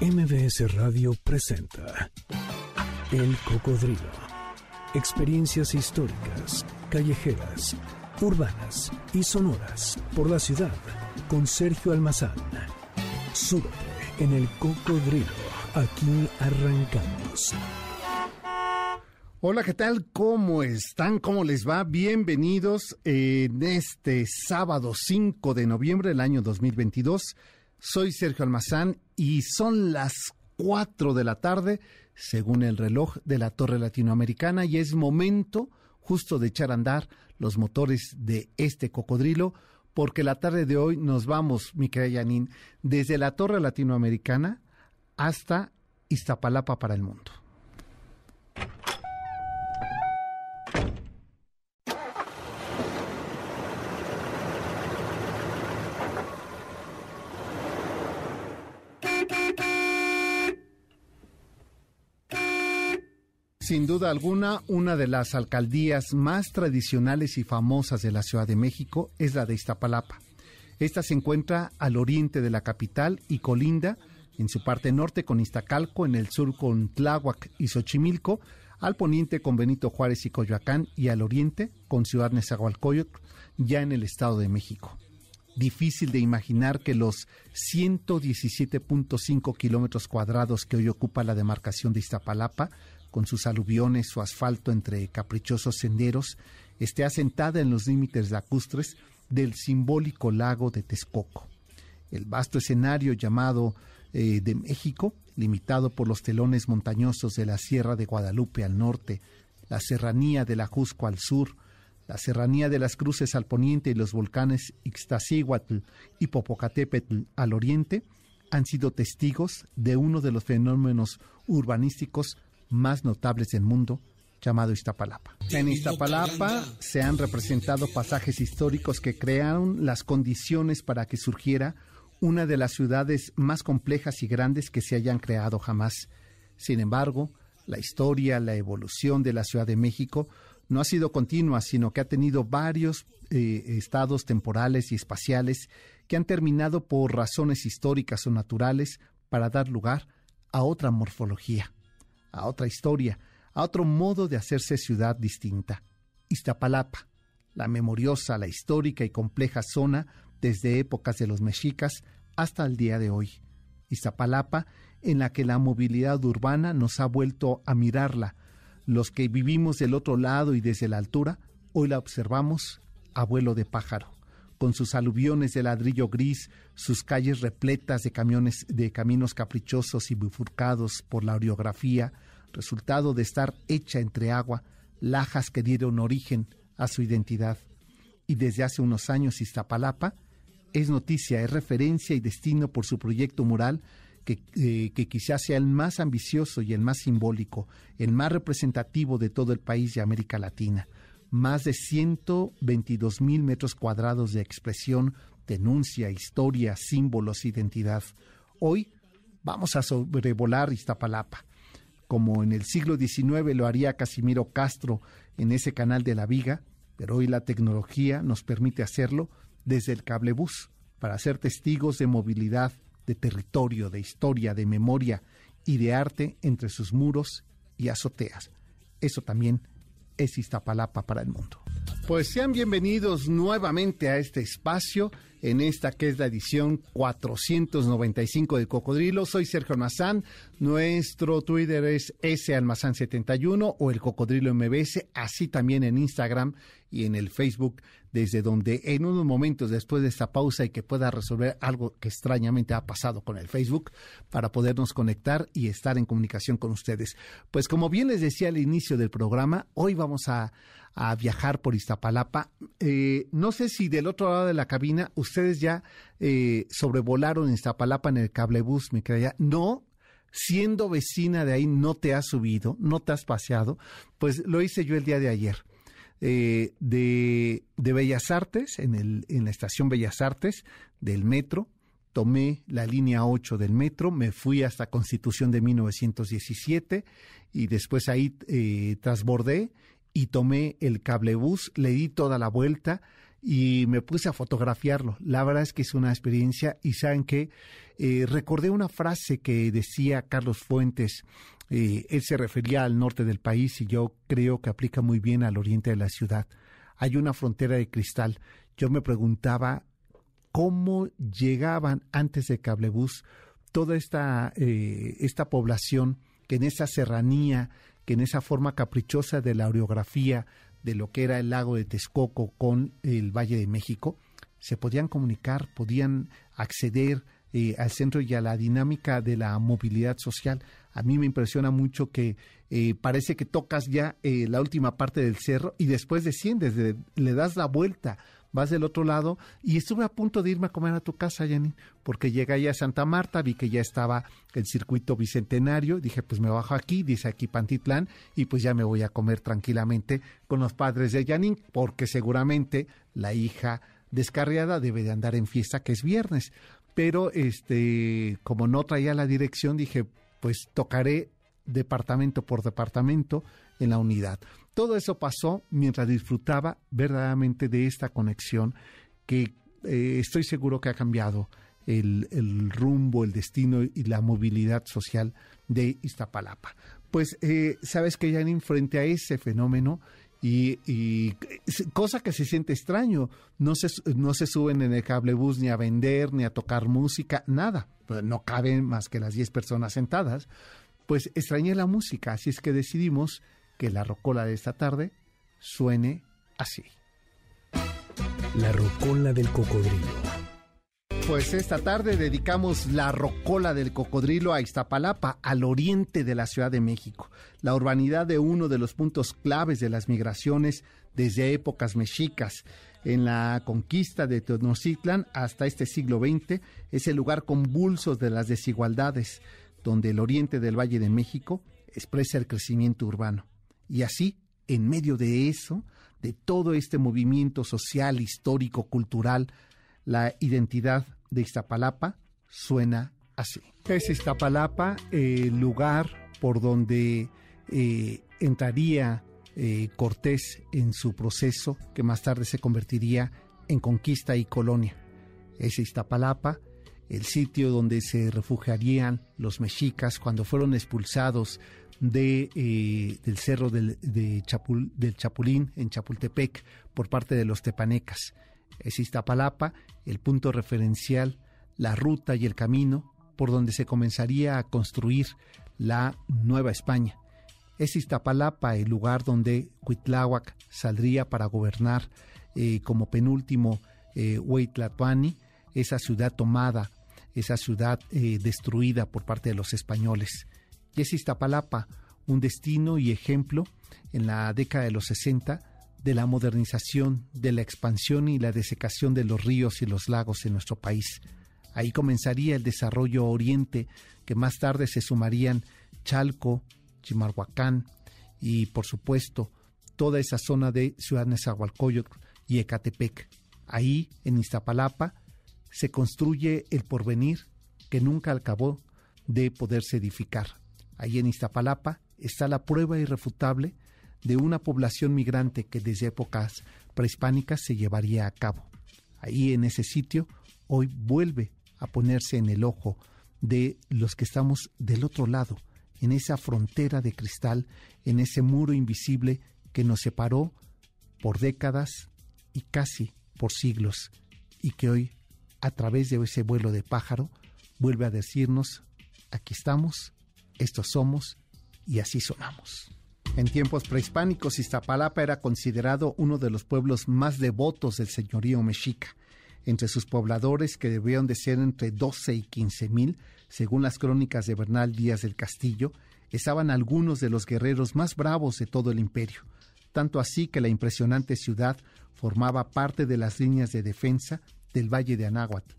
MBS Radio presenta El Cocodrilo. Experiencias históricas, callejeras, urbanas y sonoras por la ciudad con Sergio Almazán. Súbete en El Cocodrilo. Aquí arrancamos. Hola, ¿qué tal? ¿Cómo están? ¿Cómo les va? Bienvenidos en este sábado 5 de noviembre del año 2022. Soy Sergio Almazán y son las 4 de la tarde, según el reloj de la Torre Latinoamericana, y es momento justo de echar a andar los motores de este cocodrilo, porque la tarde de hoy nos vamos, mi querida desde la Torre Latinoamericana hasta Iztapalapa para el mundo. Sin duda alguna, una de las alcaldías más tradicionales y famosas de la Ciudad de México es la de Iztapalapa. Esta se encuentra al oriente de la capital y colinda en su parte norte con Iztacalco, en el sur con Tláhuac y Xochimilco, al poniente con Benito Juárez y Coyoacán y al oriente con Ciudad Nezahualcóyotl, ya en el Estado de México. Difícil de imaginar que los 117.5 kilómetros cuadrados que hoy ocupa la demarcación de Iztapalapa con sus aluviones, su asfalto entre caprichosos senderos, esté asentada en los límites lacustres del simbólico lago de Texcoco. El vasto escenario llamado eh, de México, limitado por los telones montañosos de la Sierra de Guadalupe al norte, la serranía de la Jusco al sur, la serranía de las Cruces al poniente y los volcanes Ixtaccíhuatl y Popocatépetl al oriente, han sido testigos de uno de los fenómenos urbanísticos más notables del mundo, llamado Iztapalapa. En Iztapalapa se han representado pasajes históricos que crearon las condiciones para que surgiera una de las ciudades más complejas y grandes que se hayan creado jamás. Sin embargo, la historia, la evolución de la Ciudad de México no ha sido continua, sino que ha tenido varios eh, estados temporales y espaciales que han terminado por razones históricas o naturales para dar lugar a otra morfología a otra historia, a otro modo de hacerse ciudad distinta. Iztapalapa, la memoriosa, la histórica y compleja zona desde épocas de los mexicas hasta el día de hoy. Iztapalapa, en la que la movilidad urbana nos ha vuelto a mirarla. Los que vivimos del otro lado y desde la altura, hoy la observamos a vuelo de pájaro con sus aluviones de ladrillo gris, sus calles repletas de camiones de caminos caprichosos y bifurcados por la orografía, resultado de estar hecha entre agua, lajas que dieron origen a su identidad. Y desde hace unos años Iztapalapa es noticia, es referencia y destino por su proyecto mural que, eh, quizás sea el más ambicioso y el más simbólico, el más representativo de todo el país y América Latina más de 122 mil metros cuadrados de expresión, denuncia, historia, símbolos, identidad. Hoy vamos a sobrevolar Iztapalapa, como en el siglo XIX lo haría Casimiro Castro en ese canal de la Viga, pero hoy la tecnología nos permite hacerlo desde el cablebús, para ser testigos de movilidad, de territorio, de historia, de memoria y de arte entre sus muros y azoteas. Eso también es Iztapalapa para el mundo. Pues sean bienvenidos nuevamente a este espacio, en esta que es la edición 495 de Cocodrilo. Soy Sergio Almazán, nuestro Twitter es salmazán71 o el Cocodrilo MBS, así también en Instagram y en el Facebook, desde donde en unos momentos después de esta pausa y que pueda resolver algo que extrañamente ha pasado con el Facebook, para podernos conectar y estar en comunicación con ustedes. Pues como bien les decía al inicio del programa, hoy vamos a, viajar por Iztapalapa. Eh, no sé si del otro lado de la cabina ustedes ya eh, sobrevolaron Iztapalapa en el cablebús, me creía. No, siendo vecina de ahí no te has subido, no te has paseado, pues lo hice yo el día de ayer. Eh, de, de, Bellas Artes, en, el, en la estación Bellas Artes del metro. Tomé la línea 8 del metro, me fui hasta Constitución de 1917 y después ahí eh, trasbordé y tomé el cablebús, le di toda la vuelta y me puse a fotografiarlo. La verdad es que es una experiencia y saben que eh, recordé una frase que decía Carlos Fuentes. Eh, él se refería al norte del país y yo creo que aplica muy bien al oriente de la ciudad. Hay una frontera de cristal. Yo me preguntaba cómo llegaban antes de Cablebús toda esta, eh, esta población que en esa serranía, en esa forma caprichosa de la orografía, de lo que era el lago de Texcoco con el Valle de México, se podían comunicar, podían acceder eh, al centro y a la dinámica de la movilidad social. A mí me impresiona mucho que eh, parece que tocas ya eh, la última parte del cerro y después desciendes, le das la vuelta vas del otro lado y estuve a punto de irme a comer a tu casa, Jenny, porque llegué a Santa Marta, vi que ya estaba el circuito bicentenario, dije, pues me bajo aquí, dice aquí Pantitlán, y pues ya me voy a comer tranquilamente con los padres de Janine, porque seguramente la hija descarriada debe de andar en fiesta, que es viernes. Pero este, como no traía la dirección, dije, pues tocaré departamento por departamento en la unidad. Todo eso pasó mientras disfrutaba verdaderamente de esta conexión que eh, estoy seguro que ha cambiado el, rumbo, el destino y la movilidad social de Iztapalapa. Pues eh, sabes que ya frente a ese fenómeno y, cosa que se siente extraño, no se, no se suben en el cablebús ni a vender, ni a tocar música, nada, pues no caben más que las 10 personas sentadas, pues extrañé la música, así es que decidimos que la rocola de esta tarde suene así. La rocola del cocodrilo. Pues esta tarde dedicamos la rocola del cocodrilo a Iztapalapa, al oriente de la Ciudad de México, la urbanidad de uno de los puntos claves de las migraciones desde épocas mexicas. En la conquista de Tenochtitlan hasta este siglo XX es el lugar convulso de las desigualdades, donde el oriente del Valle de México expresa el crecimiento urbano. Y así, en medio de eso, de todo este movimiento social, histórico, cultural, la identidad de Iztapalapa suena así. Es Iztapalapa el lugar por donde eh, entraría eh, Cortés en su proceso que más tarde se convertiría en conquista y colonia. Es Iztapalapa el sitio donde se refugiarían los mexicas cuando fueron expulsados de, eh, del cerro del, de del Chapulín en Chapultepec por parte de los tepanecas. Es Iztapalapa el punto referencial, la ruta y el camino por donde se comenzaría a construir la Nueva España. Es Iztapalapa el lugar donde Huitláhuac saldría para gobernar eh, como penúltimo eh, esa ciudad tomada, esa ciudad eh, destruida por parte de los españoles y es Iztapalapa un destino y ejemplo en la década de los 60 de la modernización, de la expansión y la desecación de los ríos y los lagos en nuestro país. Ahí comenzaría el desarrollo oriente, que más tarde se sumarían Chalco, Chimalhuacán y, por supuesto, toda esa zona de Ciudad Nezahualcóyotl y Ecatepec. Ahí, en Iztapalapa, se construye el porvenir que nunca acabó de poderse edificar. Ahí en Iztapalapa está la prueba irrefutable de una población migrante que desde épocas prehispánicas se llevaría a cabo. Ahí en ese sitio hoy vuelve a ponerse en el ojo de los que estamos del otro lado, en esa frontera de cristal, en ese muro invisible que nos separó por décadas y casi por siglos, y que hoy, a través de ese vuelo de pájaro, vuelve a decirnos, aquí estamos, estos somos y así sonamos. En tiempos prehispánicos, Iztapalapa era considerado uno de los pueblos más devotos del señorío mexica. Entre sus pobladores, que debían de ser entre 12 y 15 mil, según las crónicas de Bernal Díaz del Castillo, estaban algunos de los guerreros más bravos de todo el imperio, tanto así que la impresionante ciudad formaba parte de las líneas de defensa del Valle de Anáhuatl.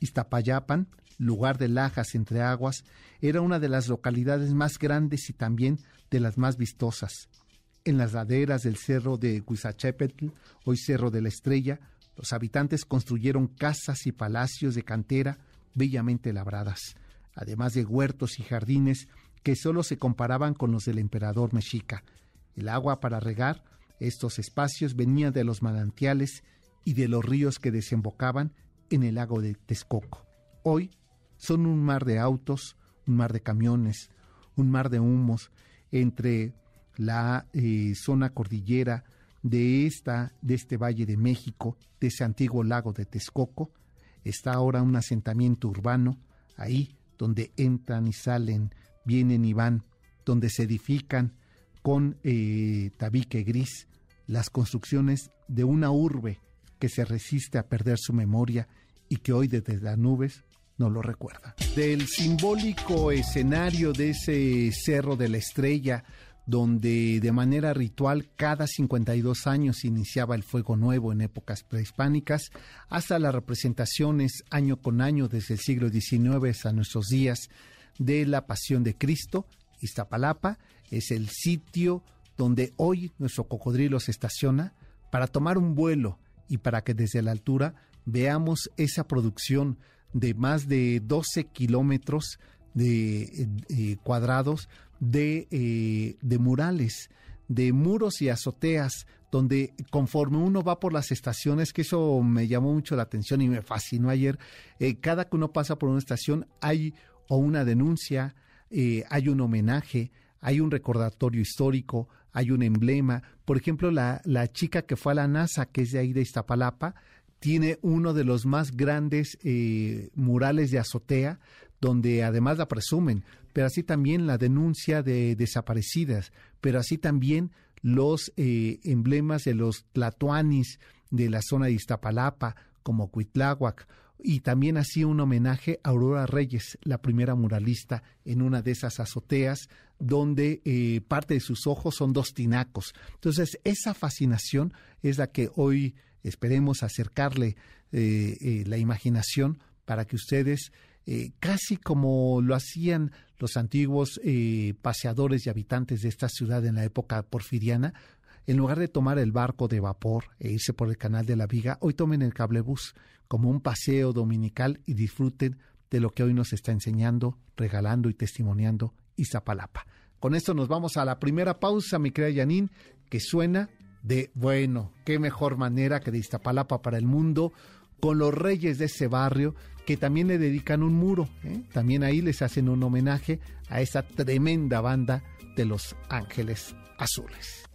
Iztapayapan lugar de lajas entre aguas, era una de las localidades más grandes y también de las más vistosas. En las laderas del cerro de Huizachepetl, hoy Cerro de la Estrella, los habitantes construyeron casas y palacios de cantera bellamente labradas, además de huertos y jardines que solo se comparaban con los del emperador mexica. El agua para regar estos espacios venía de los manantiales y de los ríos que desembocaban en el lago de Texcoco. Hoy son un mar de autos, un mar de camiones, un mar de humos entre la eh, zona cordillera de esta de este Valle de México, de ese antiguo lago de Texcoco, está ahora un asentamiento urbano ahí donde entran y salen, vienen y van, donde se edifican con eh, tabique gris las construcciones de una urbe que se resiste a perder su memoria y que hoy desde las nubes no lo recuerda. Del simbólico escenario de ese Cerro de la Estrella, donde de manera ritual cada 52 años iniciaba el fuego nuevo en épocas prehispánicas, hasta las representaciones año con año desde el siglo XIX a nuestros días de la Pasión de Cristo, Iztapalapa es el sitio donde hoy nuestro cocodrilo se estaciona para tomar un vuelo y para que desde la altura veamos esa producción de más de 12 kilómetros de eh, cuadrados de, eh, de murales, de muros y azoteas, donde conforme uno va por las estaciones, que eso me llamó mucho la atención y me fascinó ayer, eh, cada que uno pasa por una estación hay o una denuncia, hay un homenaje, hay un recordatorio histórico, hay un emblema. Por ejemplo, la, la chica que fue a la NASA, que es de ahí de Iztapalapa, tiene uno de los más grandes eh, murales de azotea, donde además la presumen, pero así también la denuncia de desaparecidas, pero así también los eh, emblemas de los tlatoanis de la zona de Iztapalapa, como Cuitláhuac, y también así un homenaje a Aurora Reyes, la primera muralista, en una de esas azoteas, donde eh, parte de sus ojos son dos tinacos. Entonces, esa fascinación es la que hoy esperemos acercarle eh, eh, la imaginación para que ustedes, eh, casi como lo hacían los antiguos paseadores y habitantes de esta ciudad en la época porfiriana, en lugar de tomar el barco de vapor e irse por el canal de la Viga, hoy tomen el cablebús como un paseo dominical y disfruten de lo que hoy nos está enseñando, regalando y testimoniando Izapalapa. Con esto nos vamos a la primera pausa, mi querida Yanin, que suena de, bueno, qué mejor manera que de Iztapalapa para el mundo, con los reyes de ese barrio, que también le dedican un muro. ¿eh? También ahí les hacen un homenaje a esa tremenda banda de los Ángeles Azules.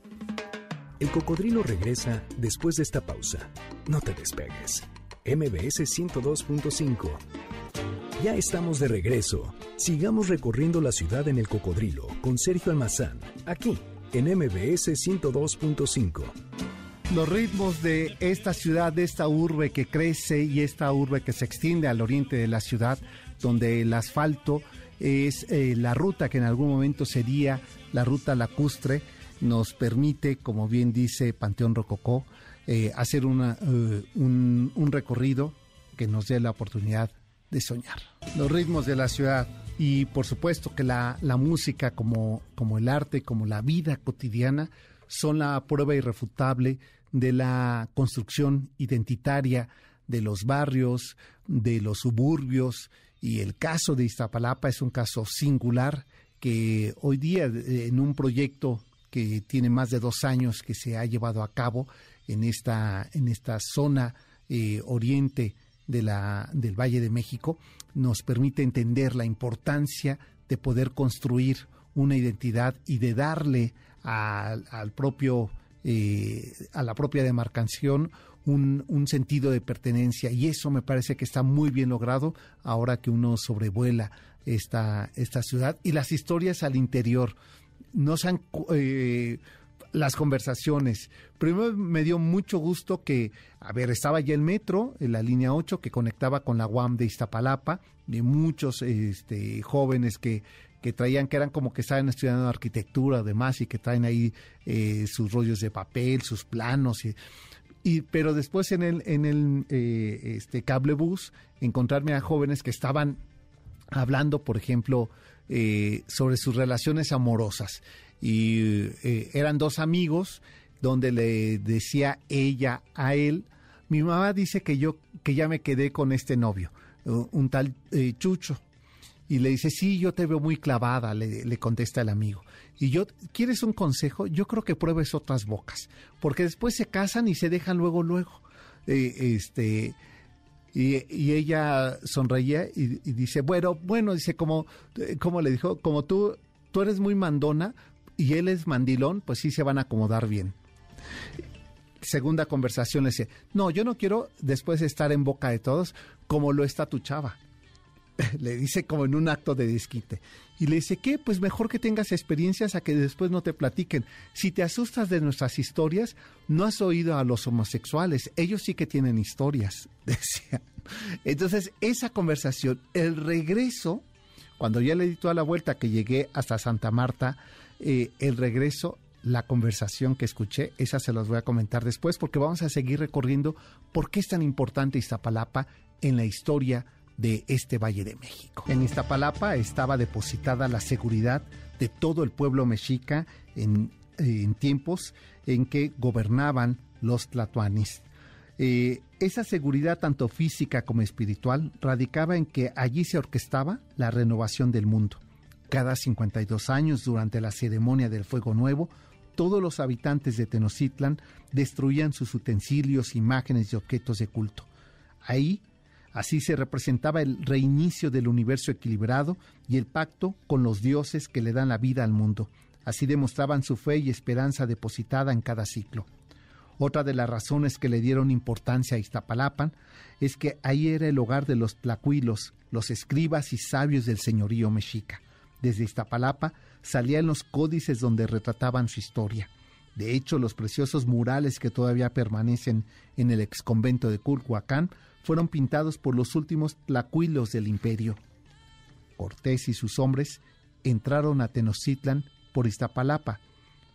El cocodrilo regresa después de esta pausa. No te despegues. MBS 102.5. Ya estamos de regreso. Sigamos recorriendo la ciudad en el cocodrilo con Sergio Almazán, aquí en MBS 102.5. Los ritmos de esta ciudad, de esta urbe que crece y esta urbe que se extiende al oriente de la ciudad, donde el asfalto es eh, la ruta que en algún momento sería la ruta lacustre, nos permite, como bien dice Panteón Rococó, eh, hacer una, eh, un, un recorrido que nos dé la oportunidad de soñar. Los ritmos de la ciudad y por supuesto que la, la música como, como el arte, como la vida cotidiana, son la prueba irrefutable de la construcción identitaria de los barrios, de los suburbios, y el caso de Iztapalapa es un caso singular que hoy día en un proyecto que tiene más de dos años que se ha llevado a cabo en esta, en esta zona eh, oriente de la, del Valle de México nos permite entender la importancia de poder construir una identidad y de darle al propio eh, a la propia demarcación un, un, sentido de pertenencia. Y eso me parece que está muy bien logrado ahora que uno sobrevuela esta, esta ciudad. Y las historias al interior nos han eh, las conversaciones. Primero me dio mucho gusto que, a ver, estaba ya el metro, en la línea 8, que conectaba con la UAM de Iztapalapa, de muchos este, jóvenes que, que traían, que eran como que estaban estudiando arquitectura además y que traen ahí eh, sus rollos de papel, sus planos y, pero después en el en el eh, este cablebús encontrarme a jóvenes que estaban hablando por ejemplo eh, sobre sus relaciones amorosas y eh, eran dos amigos donde le decía ella a él, mi mamá dice que yo que ya me quedé con este novio, un tal eh, Chucho. Y le dice, sí, yo te veo muy clavada, le, contesta el amigo. Y yo, ¿quieres un consejo? Yo creo que pruebes otras bocas, porque después se casan y se dejan luego, luego. eh, este, y, ella sonreía y, dice, bueno, bueno, dice, como, como le dijo, como tú, tú eres muy mandona y él es mandilón, pues sí se van a acomodar bien. Segunda conversación le dice, no, yo no quiero después estar en boca de todos como lo está tu chava. le dice como en un acto de desquite. Y le dice, ¿qué? Pues mejor que tengas experiencias a que después no te platiquen. Si te asustas de nuestras historias, no has oído a los homosexuales. Ellos sí que tienen historias, decía. Entonces, esa conversación, el regreso, cuando ya le di toda la vuelta que llegué hasta Santa Marta, eh, el regreso, la conversación que escuché, esa se las voy a comentar después, porque vamos a seguir recorriendo por qué es tan importante Iztapalapa en la historia de este Valle de México. En Iztapalapa estaba depositada la seguridad de todo el pueblo mexica en, tiempos en que gobernaban los tlatoanis. Eh, esa seguridad, tanto física como espiritual, radicaba en que allí se orquestaba la renovación del mundo. Cada 52 años, durante la ceremonia del Fuego Nuevo, todos los habitantes de Tenochtitlan destruían sus utensilios, imágenes y objetos de culto. Ahí Así se representaba el reinicio del universo equilibrado y el pacto con los dioses que le dan la vida al mundo. Así demostraban su fe y esperanza depositada en cada ciclo. Otra de las razones que le dieron importancia a Iztapalapan es que ahí era el hogar de los tlacuilos, los escribas y sabios del señorío mexica. Desde Iztapalapa salían los códices donde retrataban su historia. De hecho, los preciosos murales que todavía permanecen en el exconvento de Culhuacán fueron pintados por los últimos tlacuilos del imperio. Cortés y sus hombres entraron a Tenochtitlan por Iztapalapa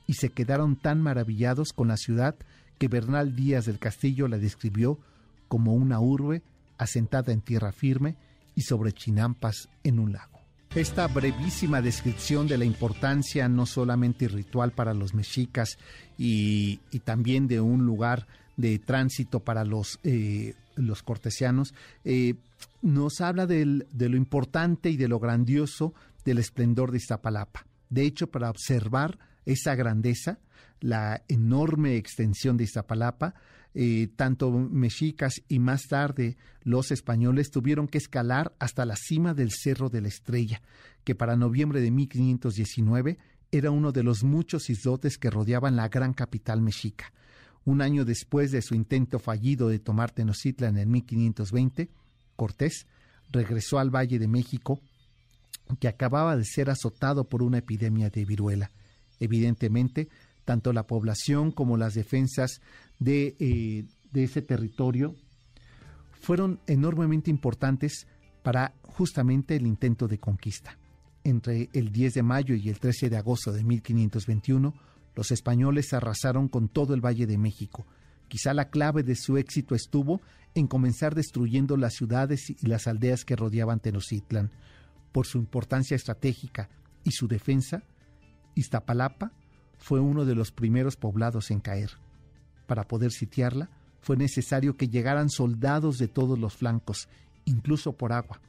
y se quedaron tan maravillados con la ciudad que Bernal Díaz del Castillo la describió como una urbe asentada en tierra firme y sobre chinampas en un lago. Esta brevísima descripción de la importancia no solamente ritual para los mexicas y, también de un lugar de tránsito para los, eh, los cortesianos, eh, nos habla de lo importante y de lo grandioso del esplendor de Iztapalapa. De hecho, para observar esa grandeza, la enorme extensión de Iztapalapa, eh, tanto mexicas y más tarde los españoles tuvieron que escalar hasta la cima del Cerro de la Estrella, que para noviembre de 1519 era uno de los muchos islotes que rodeaban la gran capital mexica. Un año después de su intento fallido de tomar Tenochtitlan en 1520, Cortés regresó al Valle de México, que acababa de ser azotado por una epidemia de viruela. Evidentemente, tanto la población como las defensas de, eh, de ese territorio fueron enormemente importantes para justamente el intento de conquista. Entre el 10 de mayo y el 13 de agosto de 1521, los españoles arrasaron con todo el Valle de México. Quizá la clave de su éxito estuvo en comenzar destruyendo las ciudades y las aldeas que rodeaban Tenochtitlan. Por su importancia estratégica y su defensa, Iztapalapa fue uno de los primeros poblados en caer. Para poder sitiarla, fue necesario que llegaran soldados de todos los flancos, incluso por agua.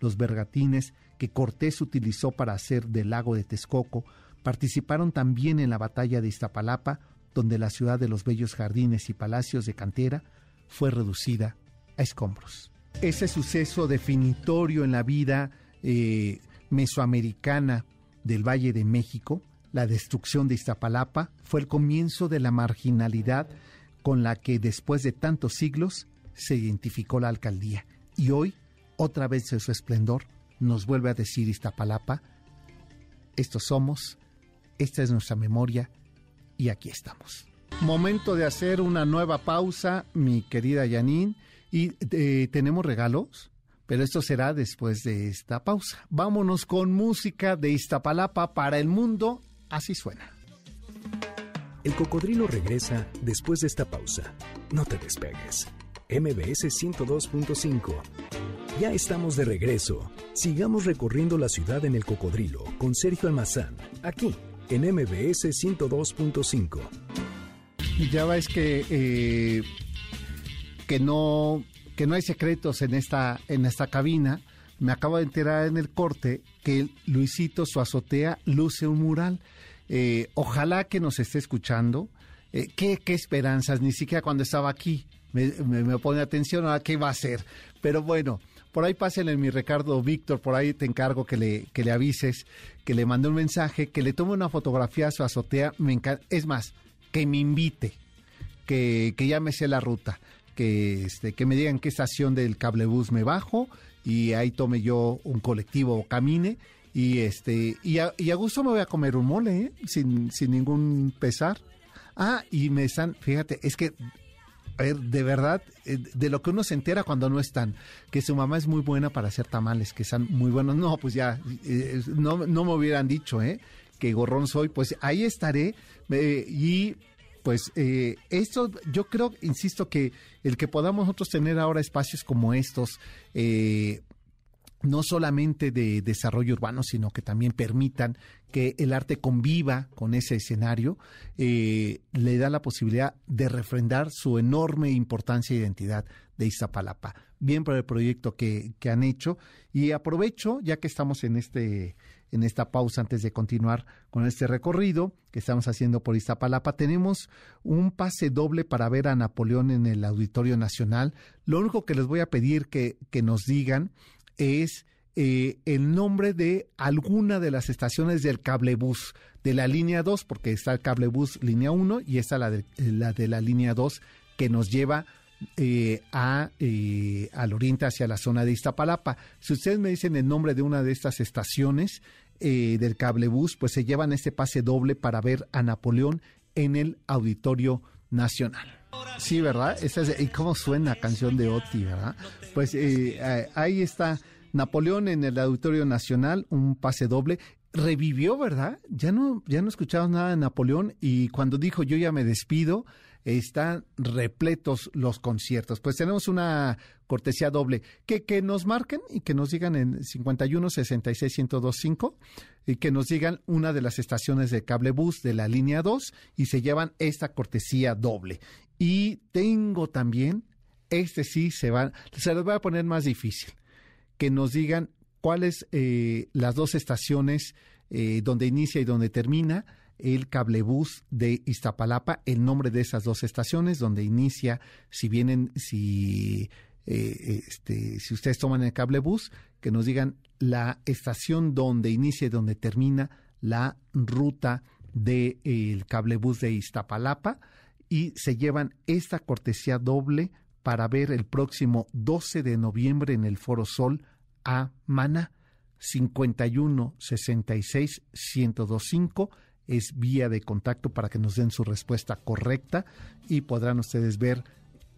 Los bergatines que Cortés utilizó para hacer del lago de Texcoco Participaron también en la batalla de Iztapalapa, donde la ciudad de los bellos jardines y palacios de cantera fue reducida a escombros. Ese suceso definitorio en la vida eh, mesoamericana del Valle de México, la destrucción de Iztapalapa, fue el comienzo de la marginalidad con la que después de tantos siglos se identificó la alcaldía. Y hoy, otra vez en su esplendor, nos vuelve a decir Iztapalapa, estos somos esta es nuestra memoria y aquí estamos. Momento de hacer una nueva pausa, mi querida Janine. Y eh, tenemos regalos, pero esto será después de esta pausa. Vámonos con música de Iztapalapa para el mundo. Así suena. El cocodrilo regresa después de esta pausa. No te despegues. MBS 102.5. Ya estamos de regreso. Sigamos recorriendo la ciudad en el cocodrilo con Sergio Almazán, aquí en MBS 102.5. Y ya ves que, eh, que, no, que no hay secretos en esta, en esta cabina. Me acabo de enterar en el corte que Luisito, su azotea, luce un mural. Eh, ojalá que nos esté escuchando. Eh, ¿qué, ¿Qué esperanzas? Ni siquiera cuando estaba aquí me, me, pone atención a qué va a hacer. Pero bueno, por ahí pásenle mi Ricardo Víctor, por ahí te encargo que le, que le avises, que le mande un mensaje, que le tome una fotografía a su azotea. Me encanta. Es más, que me invite, que, que sé la ruta, que, este, que me digan qué estación del cablebús me bajo y ahí tome yo un colectivo o camine y este y a, y a gusto me voy a comer un mole ¿eh? sin, sin ningún pesar. Ah, y me están, fíjate, es que a ver, de verdad, eh, de lo que uno se entera cuando no están, que su mamá es muy buena para hacer tamales, que están muy buenos. No, pues ya, eh, no, no me hubieran dicho, ¿eh? Que gorrón soy, pues ahí estaré y pues eh, esto yo creo, insisto, que el que podamos nosotros tener ahora espacios como estos, eh, no solamente de desarrollo urbano, sino que también permitan que el arte conviva con ese escenario, eh, le da la posibilidad de refrendar su enorme importancia e identidad de Iztapalapa. Bien por el proyecto que, que han hecho y aprovecho, ya que estamos en este en esta pausa antes de continuar con este recorrido que estamos haciendo por Iztapalapa. Tenemos un pase doble para ver a Napoleón en el Auditorio Nacional. Lo único que les voy a pedir que, nos digan es eh, el nombre de alguna de las estaciones del cablebús de la línea 2, porque está el cablebús línea 1 y está la de la, de la línea 2 que nos lleva eh, a, eh, al oriente hacia la zona de Iztapalapa. Si ustedes me dicen el nombre de una de estas estaciones eh, del cablebús, pues se llevan este pase doble para ver a Napoleón en el Auditorio Nacional. Sí, ¿verdad? Esa es, ¿Y cómo suena la canción de Oti, verdad? Pues ahí está Napoleón en el Auditorio Nacional, un pase doble revivió, ¿verdad? Ya no, ya no escuchamos nada de Napoleón y cuando dijo yo ya me despido, están repletos los conciertos. Pues tenemos una cortesía doble. Que, que nos marquen y que nos digan en 51 66 1025 y que nos digan una de las estaciones de cable bus de la línea 2 y se llevan esta cortesía doble. Y tengo también, este sí se van, se los voy a poner más difícil, que nos digan cuáles eh, las dos estaciones eh, donde inicia y donde termina el cablebús de Iztapalapa, el nombre de esas dos estaciones, donde inicia, si vienen, si, eh, este, si ustedes toman el cablebús, que nos digan la estación donde inicia y donde termina la ruta del de, cablebús de Iztapalapa y se llevan esta cortesía doble para ver el próximo 12 de noviembre en el Foro Sol a Mana 51 66 1025 es vía de contacto para que nos den su respuesta correcta y podrán ustedes ver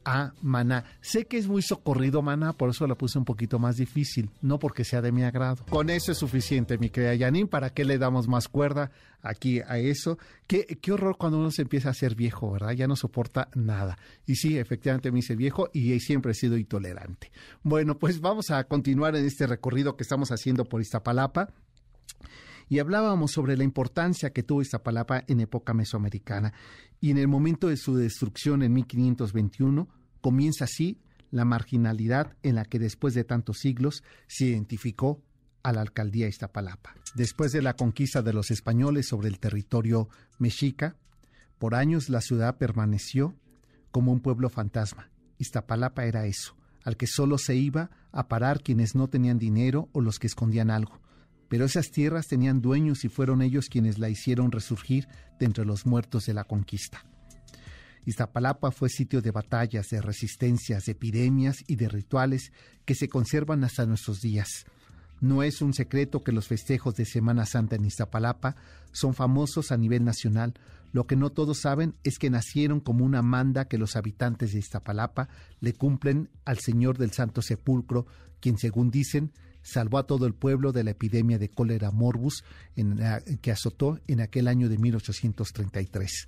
a Maná. Sé que es muy socorrido Maná, por eso la puse un poquito más difícil, no porque sea de mi agrado. Con eso es suficiente, mi querida Janine, ¿para qué le damos más cuerda aquí a eso? Qué, qué horror cuando uno se empieza a ser viejo, ¿verdad? Ya no soporta nada. Y sí, efectivamente me hice viejo y siempre he sido intolerante. Bueno, pues vamos a continuar en este recorrido que estamos haciendo por Iztapalapa y hablábamos sobre la importancia que tuvo Iztapalapa en época mesoamericana. Y en el momento de su destrucción en 1521, comienza así la marginalidad en la que después de tantos siglos se identificó a la alcaldía Iztapalapa. Después de la conquista de los españoles sobre el territorio mexica, por años la ciudad permaneció como un pueblo fantasma. Iztapalapa era eso, al que solo se iba a parar quienes no tenían dinero o los que escondían algo pero esas tierras tenían dueños y fueron ellos quienes la hicieron resurgir de entre los muertos de la conquista. Iztapalapa fue sitio de batallas, de resistencias, de epidemias y de rituales que se conservan hasta nuestros días. No es un secreto que los festejos de Semana Santa en Iztapalapa son famosos a nivel nacional. Lo que no todos saben es que nacieron como una manda que los habitantes de Iztapalapa le cumplen al Señor del Santo Sepulcro, quien según dicen salvó a todo el pueblo de la epidemia de cólera morbus en que azotó en aquel año de 1833.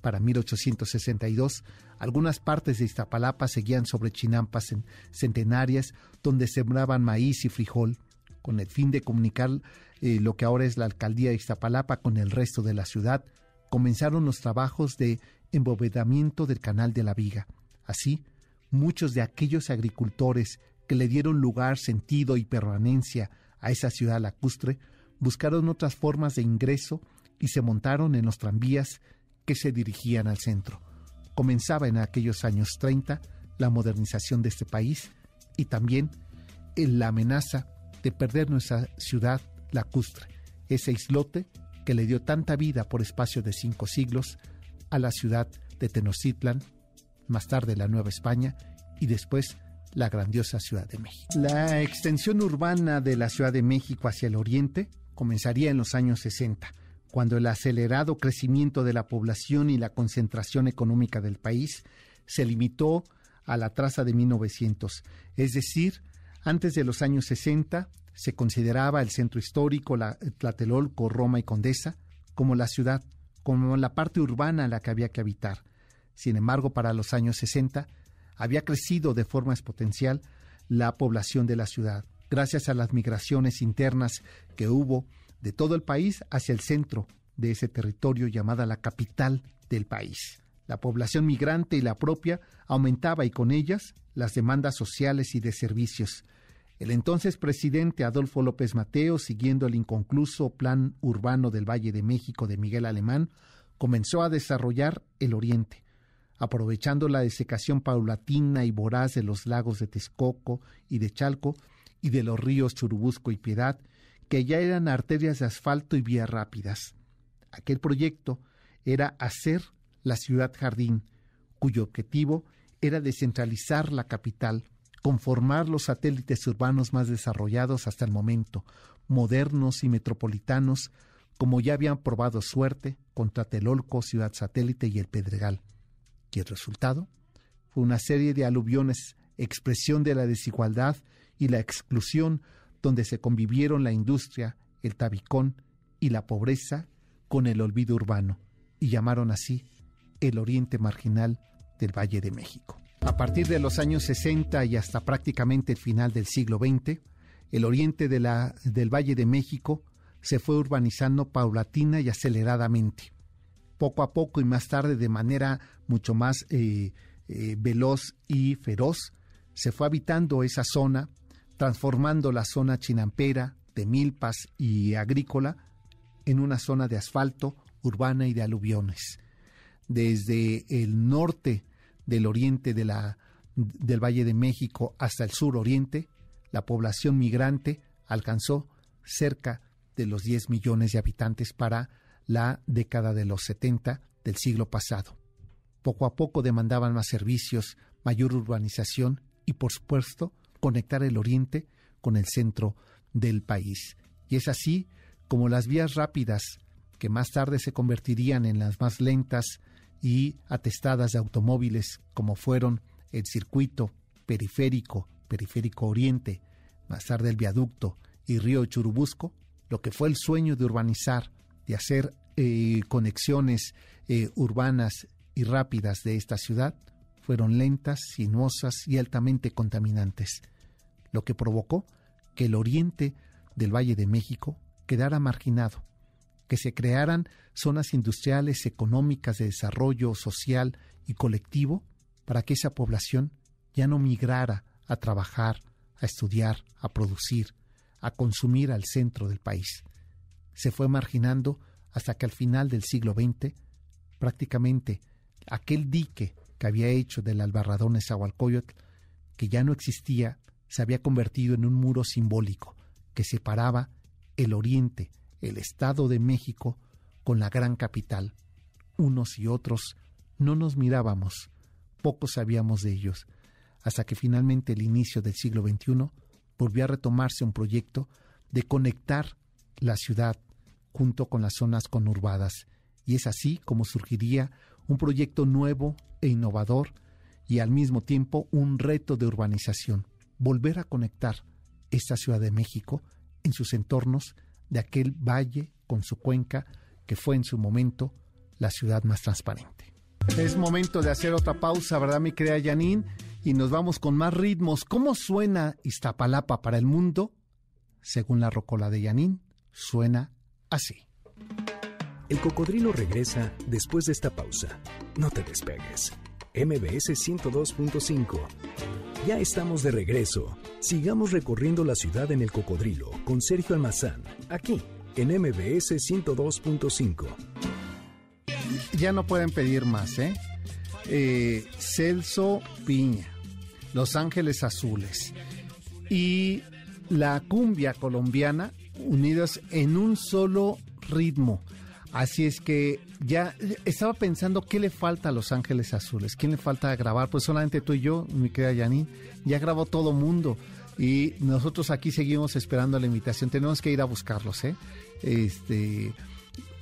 Para 1862, algunas partes de Iztapalapa seguían sobre chinampas centenarias donde sembraban maíz y frijol, con el fin de comunicar eh, lo que ahora es la alcaldía de Iztapalapa con el resto de la ciudad, comenzaron los trabajos de embovedamiento del canal de la Viga. Así, muchos de aquellos agricultores que le dieron lugar, sentido y permanencia a esa ciudad lacustre, buscaron otras formas de ingreso y se montaron en los tranvías que se dirigían al centro. comenzaba en aquellos años 30 la modernización de este país y también la amenaza de perder nuestra ciudad lacustre, ese islote que le dio tanta vida por espacio de cinco siglos a la ciudad de Tenochtitlan, más tarde la Nueva España y después la grandiosa Ciudad de México. La extensión urbana de la Ciudad de México hacia el oriente comenzaría en los años 60, cuando el acelerado crecimiento de la población y la concentración económica del país se limitó a la traza de 1900, es decir, antes de los años 60 se consideraba el centro histórico, la, Tlatelolco, Roma y Condesa, como la ciudad, como la parte urbana a la que había que habitar. Sin embargo, para los años 60 había crecido de forma exponencial la población de la ciudad, gracias a las migraciones internas que hubo de todo el país hacia el centro de ese territorio llamada la capital del país. La población migrante y la propia aumentaba y con ellas las demandas sociales y de servicios. El entonces presidente Adolfo López Mateo, siguiendo el inconcluso Plan Urbano del Valle de México de Miguel Alemán, comenzó a desarrollar el Oriente, aprovechando la desecación paulatina y voraz de los lagos de Texcoco y de Chalco y de los ríos Churubusco y Piedad, que ya eran arterias de asfalto y vías rápidas. Aquel proyecto era hacer la ciudad jardín, cuyo objetivo era descentralizar la capital, conformar los satélites urbanos más desarrollados hasta el momento, modernos y metropolitanos, como ya habían probado suerte contra Telolco, Ciudad Satélite y el Pedregal. Y el resultado fue una serie de aluviones, expresión de la desigualdad y la exclusión, donde se convivieron la industria, el tabicón y la pobreza con el olvido urbano, y llamaron así el oriente marginal del Valle de México. A partir de los años 60 y hasta prácticamente el final del siglo XX, el oriente de la, del Valle de México se fue urbanizando paulatina y aceleradamente. Poco a poco y más tarde de manera mucho más eh, eh, veloz y feroz, se fue habitando esa zona, transformando la zona chinampera, de milpas y agrícola en una zona de asfalto urbana y de aluviones. Desde el norte del oriente de la, del Valle de México hasta el sur oriente, la población migrante alcanzó cerca de los 10 millones de habitantes para la década de los 70 del siglo pasado. Poco a poco demandaban más servicios, mayor urbanización y, por supuesto, conectar el oriente con el centro del país. Y es así como las vías rápidas, que más tarde se convertirían en las más lentas y atestadas de automóviles, como fueron el circuito periférico, periférico oriente, más tarde el viaducto y río Churubusco, lo que fue el sueño de urbanizar, de hacer eh, conexiones eh, urbanas y rápidas de esta ciudad, fueron lentas, sinuosas y altamente contaminantes, lo que provocó que el oriente del Valle de México quedara marginado, que se crearan zonas industriales, económicas, de desarrollo social y colectivo, para que esa población ya no migrara a trabajar, a estudiar, a producir, a consumir al centro del país. Se fue marginando hasta que al final del siglo XX, prácticamente aquel dique que había hecho del albarradón Nezahualcóyotl, que ya no existía, se había convertido en un muro simbólico que separaba el oriente, el Estado de México, con la gran capital. Unos y otros no nos mirábamos, poco sabíamos de ellos, hasta que finalmente el inicio del siglo XXI volvió a retomarse un proyecto de conectar la ciudad junto con las zonas conurbadas, y es así como surgiría un proyecto nuevo e innovador y al mismo tiempo un reto de urbanización, volver a conectar esta Ciudad de México en sus entornos de aquel valle con su cuenca que fue en su momento la ciudad más transparente. Es momento de hacer otra pausa, ¿verdad, mi querida Janine? y nos vamos con más ritmos. ¿Cómo suena Iztapalapa para el mundo? Según la rocola de Yanín, suena así. El cocodrilo regresa después de esta pausa. No te despegues. MBS 102.5. Ya estamos de regreso. Sigamos recorriendo la ciudad en el cocodrilo con Sergio Almazán, aquí en MBS 102.5. Ya no pueden pedir más, ¿eh? eh, Celso Piña, Los Ángeles Azules y la cumbia colombiana unidos en un solo ritmo. Así es que ya estaba pensando qué le falta a Los Ángeles Azules, quién le falta grabar, pues solamente tú y yo, mi querida Janine, ya grabó todo mundo y nosotros aquí seguimos esperando la invitación, tenemos que ir a buscarlos, ¿eh? Este,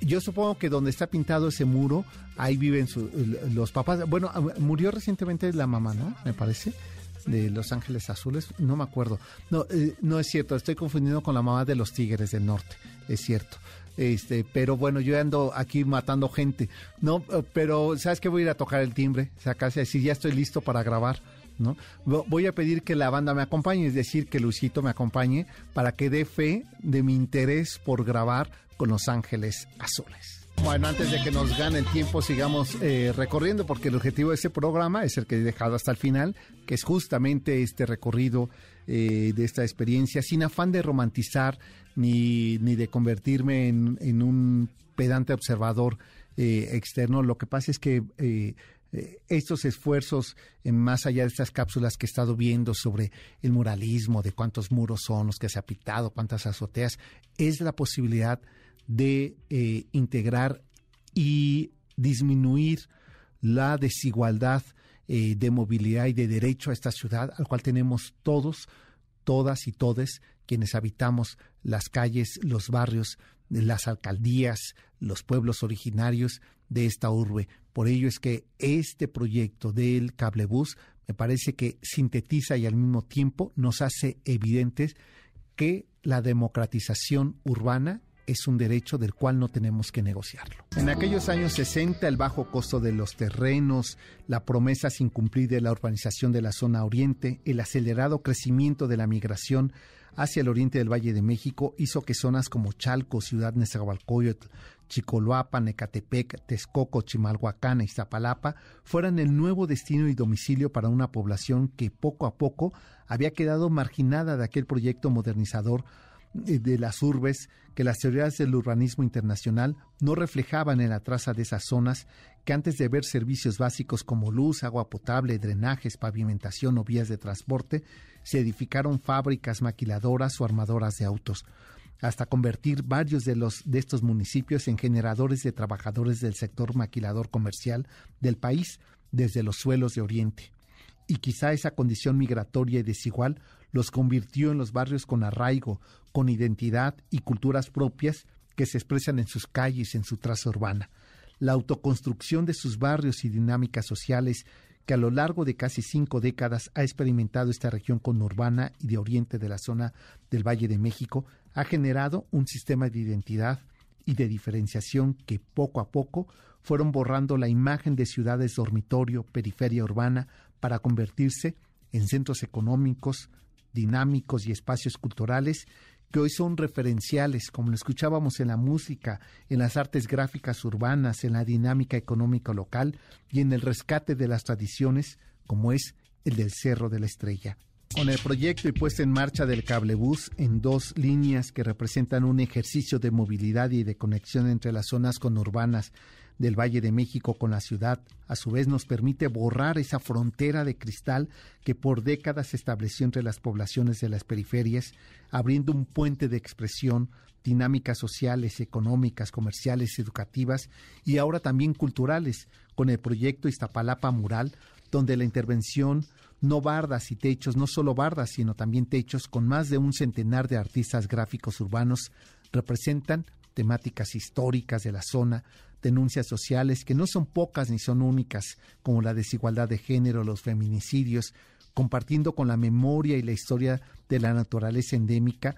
yo supongo que donde está pintado ese muro, ahí viven los papás. Bueno, murió recientemente la mamá, ¿no? Me parece de Los Ángeles Azules, no me acuerdo. No, eh, no es cierto, estoy confundiendo con la mamá de los Tigres del Norte, es cierto. Este, pero bueno, yo ando aquí matando gente. No, pero ¿sabes qué? Voy a ir a tocar el timbre, o sea, así ya estoy listo para grabar. ¿No? Voy a pedir que la banda me acompañe, es decir, que Luisito me acompañe para que dé fe de mi interés por grabar con Los Ángeles Azules. Bueno, antes de que nos gane el tiempo, sigamos eh, recorriendo, porque el objetivo de este programa es el que he dejado hasta el final, que es justamente este recorrido eh, de esta experiencia, sin afán de romantizar ni, ni de convertirme en, un pedante observador eh, externo. Lo que pasa es que eh, estos esfuerzos, más allá de estas cápsulas que he estado viendo sobre el muralismo, de cuántos muros son los que se ha pintado, cuántas azoteas, es la posibilidad de integrar y disminuir la desigualdad de movilidad y de derecho a esta ciudad, al cual tenemos todos, todas y todes quienes habitamos las calles, los barrios, las alcaldías, los pueblos originarios de esta urbe. Por ello es que este proyecto del cablebús me parece que sintetiza y al mismo tiempo nos hace evidentes que la democratización urbana es un derecho del cual no tenemos que negociarlo. En aquellos años 60, el bajo costo de los terrenos, la promesa sin cumplir de la urbanización de la zona oriente, el acelerado crecimiento de la migración hacia el oriente del Valle de México hizo que zonas como Chalco, Ciudad Nezahualcóyotl, Chicoloapa, Necatepec, Texcoco, Chimalhuacán y Iztapalapa fueran el nuevo destino y domicilio para una población que poco a poco había quedado marginada de aquel proyecto modernizador de las urbes que las teorías del urbanismo internacional no reflejaban en la traza de esas zonas que antes de ver servicios básicos como luz, agua potable, drenajes, pavimentación o vías de transporte, se edificaron fábricas maquiladoras o armadoras de autos, hasta convertir varios de, los, de estos municipios en generadores de trabajadores del sector maquilador comercial del país desde los suelos de Oriente. Y quizá esa condición migratoria y desigual los convirtió en los barrios con arraigo, con identidad y culturas propias que se expresan en sus calles, en su traza urbana. La autoconstrucción de sus barrios y dinámicas sociales que a lo largo de casi cinco décadas ha experimentado esta región conurbana y de oriente de la zona del Valle de México, ha generado un sistema de identidad y de diferenciación que poco a poco fueron borrando la imagen de ciudades dormitorio, periferia urbana, para convertirse en centros económicos, dinámicos y espacios culturales que hoy son referenciales, como lo escuchábamos en la música, en las artes gráficas urbanas, en la dinámica económica local y en el rescate de las tradiciones, como es el del Cerro de la Estrella. Con el proyecto y puesta en marcha del cablebús en dos líneas que representan un ejercicio de movilidad y de conexión entre las zonas conurbanas del Valle de México con la ciudad, a su vez nos permite borrar esa frontera de cristal que por décadas se estableció entre las poblaciones de las periferias, abriendo un puente de expresión, dinámicas sociales, económicas, comerciales, educativas y ahora también culturales, con el proyecto Iztapalapa Mural, donde la intervención no bardas y techos, no solo bardas, sino también techos, con más de un centenar de artistas gráficos urbanos, representan temáticas históricas de la zona, denuncias sociales que no son pocas ni son únicas, como la desigualdad de género, los feminicidios, compartiendo con la memoria y la historia de la naturaleza endémica,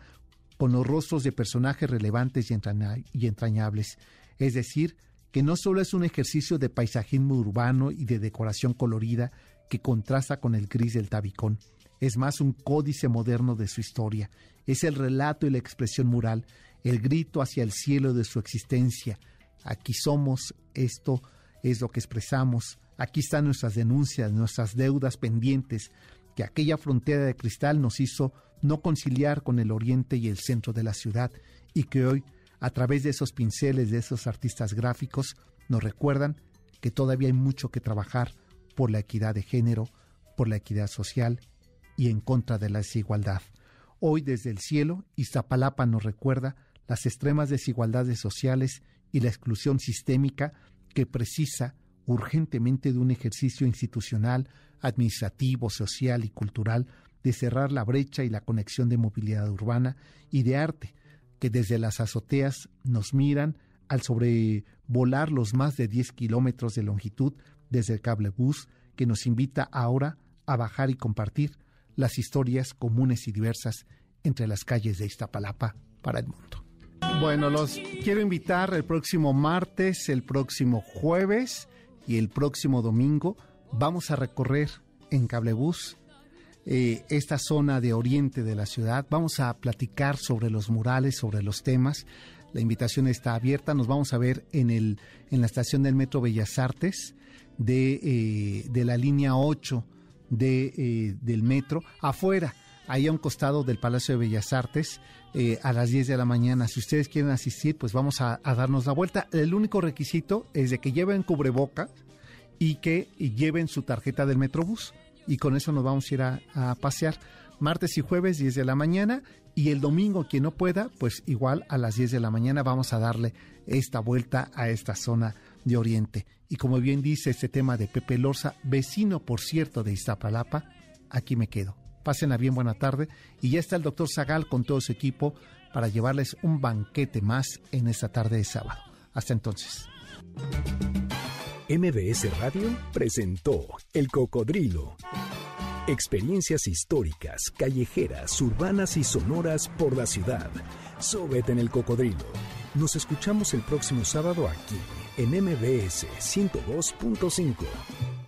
con los rostros de personajes relevantes y, entrañables. Es decir, que no solo es un ejercicio de paisajismo urbano y de decoración colorida que contrasta con el gris del tabicón, es más un códice moderno de su historia, es el relato y la expresión mural, el grito hacia el cielo de su existencia, aquí somos, esto es lo que expresamos, aquí están nuestras denuncias, nuestras deudas pendientes, que aquella frontera de cristal nos hizo no conciliar con el oriente y el centro de la ciudad, y que hoy, a través de esos pinceles de esos artistas gráficos, nos recuerdan que todavía hay mucho que trabajar por la equidad de género, por la equidad social y en contra de la desigualdad. Hoy desde el cielo, Iztapalapa nos recuerda las extremas desigualdades sociales y la exclusión sistémica que precisa urgentemente de un ejercicio institucional, administrativo, social y cultural de cerrar la brecha y la conexión de movilidad urbana y de arte, que desde las azoteas nos miran al sobrevolar los más de 10 kilómetros de longitud desde el cable bus, que nos invita ahora a bajar y compartir las historias comunes y diversas entre las calles de Iztapalapa para el mundo. Bueno, los quiero invitar el próximo martes, el próximo jueves y el próximo domingo. Vamos a recorrer en Cablebús eh, esta zona de oriente de la ciudad. Vamos a platicar sobre los murales, sobre los temas. La invitación está abierta. Nos vamos a ver en, el, en la estación del Metro Bellas Artes de, eh, de la línea 8 de, eh, del metro, afuera, ahí a un costado del Palacio de Bellas Artes, a las 10 de la mañana. Si ustedes quieren asistir, pues vamos a, a, darnos la vuelta. El único requisito es de que lleven cubreboca y que lleven su tarjeta del Metrobús y con eso nos vamos a ir a, pasear martes y jueves 10 de la mañana y el domingo quien no pueda, pues igual a las 10 de la mañana vamos a darle esta vuelta a esta zona de Oriente. Y como bien dice este tema de Pepe Lorza, vecino por cierto de Iztapalapa, aquí me quedo. Pásenla bien, buena tarde. Y ya está el doctor Zagal con todo su equipo para llevarles un banquete más en esta tarde de sábado. Hasta entonces. MBS Radio presentó El Cocodrilo. Experiencias históricas, callejeras, urbanas y sonoras por la ciudad. Sóbete en El Cocodrilo. Nos escuchamos el próximo sábado aquí, en MBS 102.5.